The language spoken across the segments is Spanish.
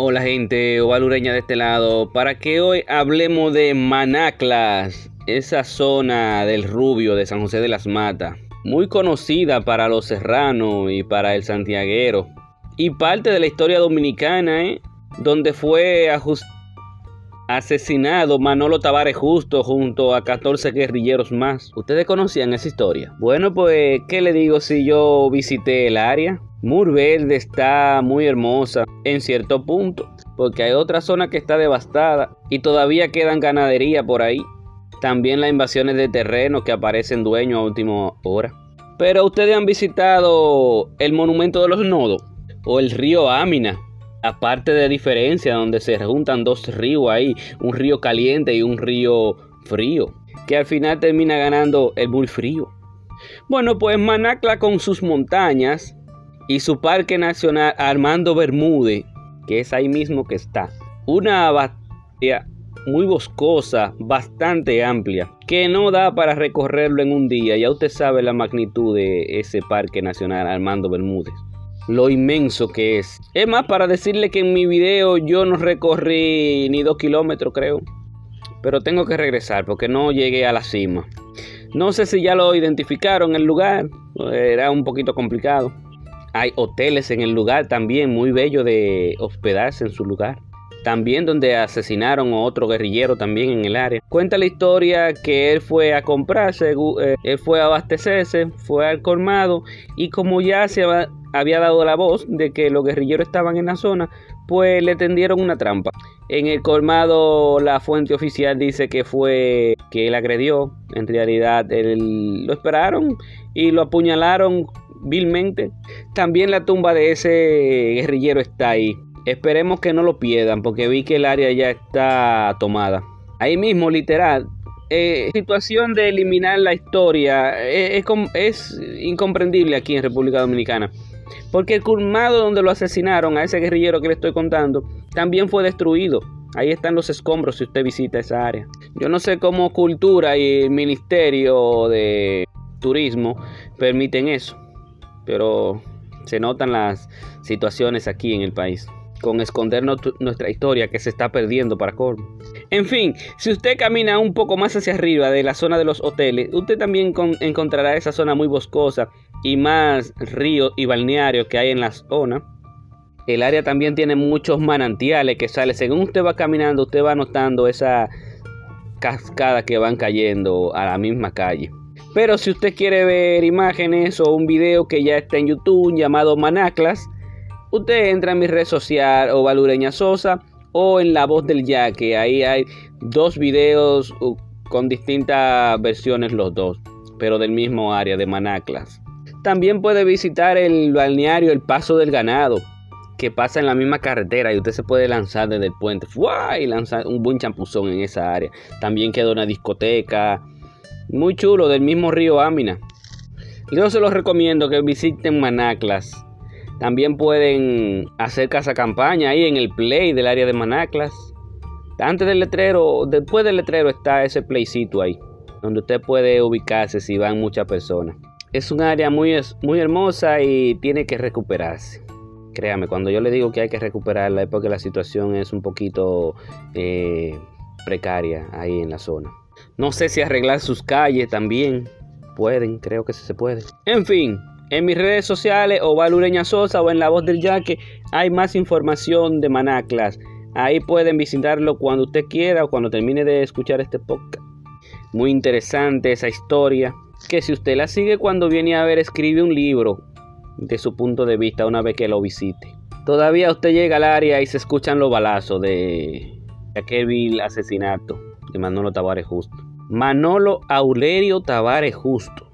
Hola gente ovalureña de este lado, para que hoy hablemos de Manaclas, esa zona del Rubio de San José de las Matas, muy conocida para los serranos y para el santiaguero, y parte de la historia dominicana, ¿eh? donde fue asesinado Manolo Tavares Justo junto a 14 guerrilleros más. ¿Ustedes conocían esa historia? Bueno, pues, ¿qué le digo si yo visité el área? Mur Verde está muy hermosa en cierto punto, porque hay otra zona que está devastada y todavía quedan ganadería por ahí. También las invasiones de terreno que aparecen dueños a última hora. Pero ustedes han visitado el monumento de los nodos o el río Amina. Aparte de diferencia, donde se juntan dos ríos ahí, un río caliente y un río frío, que al final termina ganando el muy frío. Bueno, pues Manacla con sus montañas y su Parque Nacional Armando Bermúdez, que es ahí mismo que está. Una bahía muy boscosa, bastante amplia, que no da para recorrerlo en un día. Ya usted sabe la magnitud de ese Parque Nacional Armando Bermúdez. Lo inmenso que es. Es más, para decirle que en mi video yo no recorrí ni dos kilómetros, creo. Pero tengo que regresar porque no llegué a la cima. No sé si ya lo identificaron el lugar. Era un poquito complicado. Hay hoteles en el lugar también, muy bello de hospedarse en su lugar. También donde asesinaron a otro guerrillero también en el área. Cuenta la historia que él fue a comprarse, eh, él fue a abastecerse, fue al colmado y como ya se había dado la voz de que los guerrilleros estaban en la zona, pues le tendieron una trampa. En el colmado la fuente oficial dice que fue que él agredió, en realidad lo esperaron y lo apuñalaron vilmente. También la tumba de ese guerrillero está ahí. Esperemos que no lo pierdan porque vi que el área ya está tomada. Ahí mismo, literal. Eh, situación de eliminar la historia eh, es, incomprendible aquí en República Dominicana. Porque el colmado donde lo asesinaron a ese guerrillero que le estoy contando también fue destruido. Ahí están los escombros si usted visita esa área. Yo no sé cómo Cultura y el Ministerio de Turismo permiten eso pero se notan las situaciones aquí en el país con esconder nuestra historia que se está perdiendo para colmo. En fin, si usted camina un poco más hacia arriba de la zona de los hoteles, usted también encontrará esa zona muy boscosa y más ríos y balnearios que hay en la zona. El área también tiene muchos manantiales que sale. Según usted va caminando, usted va notando esa cascada que van cayendo a la misma calle. Pero si usted quiere ver imágenes o un video que ya está en YouTube llamado Manaclas, usted entra en mi red social o Valureña Sosa o en La Voz del Yaque. Ahí hay dos videos uh, con distintas versiones los dos, pero del mismo área de Manaclas. También puede visitar el balneario El Paso del Ganado, que pasa en la misma carretera y usted se puede lanzar desde el puente y lanzar un buen champuzón en esa área. También queda una discoteca muy chulo del mismo río Amina. Yo se los recomiendo que visiten Manaclas. También pueden hacer casa campaña ahí en el play del área de Manaclas. Antes del letrero, después del letrero está ese playcito ahí, donde usted puede ubicarse si van muchas personas. Es un área muy, muy hermosa y tiene que recuperarse. Créame, cuando yo le digo que hay que recuperarla es porque la situación es un poquito eh, precaria ahí en la zona. No sé si arreglar sus calles también. Pueden, creo que se puede. En fin, en mis redes sociales o Valureña Sosa o en La Voz del Yaque hay más información de Manaclas. Ahí pueden visitarlo cuando usted quiera o cuando termine de escuchar este podcast. Muy interesante esa historia. Que si usted la sigue cuando viene a ver, escribe un libro de su punto de vista una vez que lo visite. Todavía usted llega al área y se escuchan los balazos de aquel asesinato de Manolo Tavares Justo. Manolo Aulerio Tavares Justo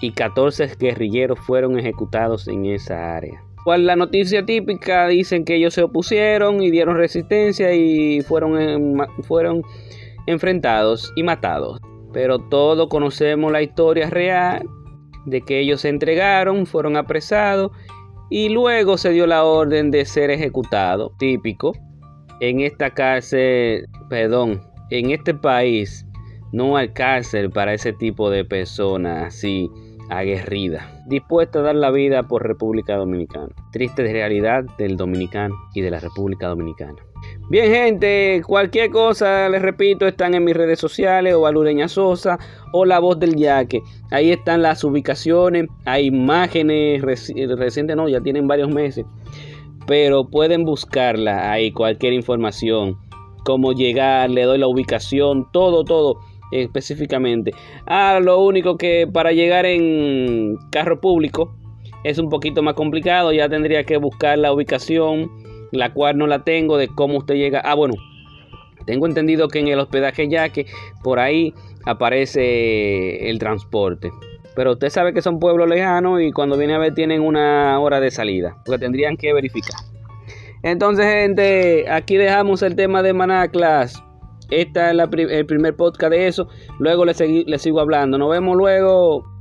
y 14 guerrilleros fueron ejecutados en esa área. Cual la noticia típica dicen que ellos se opusieron y dieron resistencia y fueron, fueron enfrentados y matados. Pero todos conocemos la historia real de que ellos se entregaron, fueron apresados y luego se dio la orden de ser ejecutado, típico. En esta cárcel, perdón, en este país no hay cárcel para ese tipo de personas así aguerrida, dispuesta a dar la vida por República Dominicana. Triste realidad del dominicano y de la República Dominicana. Bien, gente, cualquier cosa, les repito, están en mis redes sociales o Valureña Sosa o La Voz del Yaque. Ahí están las ubicaciones, hay imágenes recientes, no, ya tienen varios meses, pero pueden buscarla ahí, cualquier información, cómo llegar, le doy la ubicación, todo, todo específicamente. Ah, lo único que para llegar en carro público es un poquito más complicado, ya tendría que buscar la ubicación, la cual no la tengo de cómo usted llega. Ah, bueno, tengo entendido que en el hospedaje ya que por ahí aparece el transporte. Pero usted sabe que son pueblos lejanos y cuando viene a ver tienen una hora de salida, porque tendrían que verificar. Entonces, gente, aquí dejamos el tema de Manaclas. Este es el primer podcast de eso. Luego le sigo hablando. Nos vemos luego.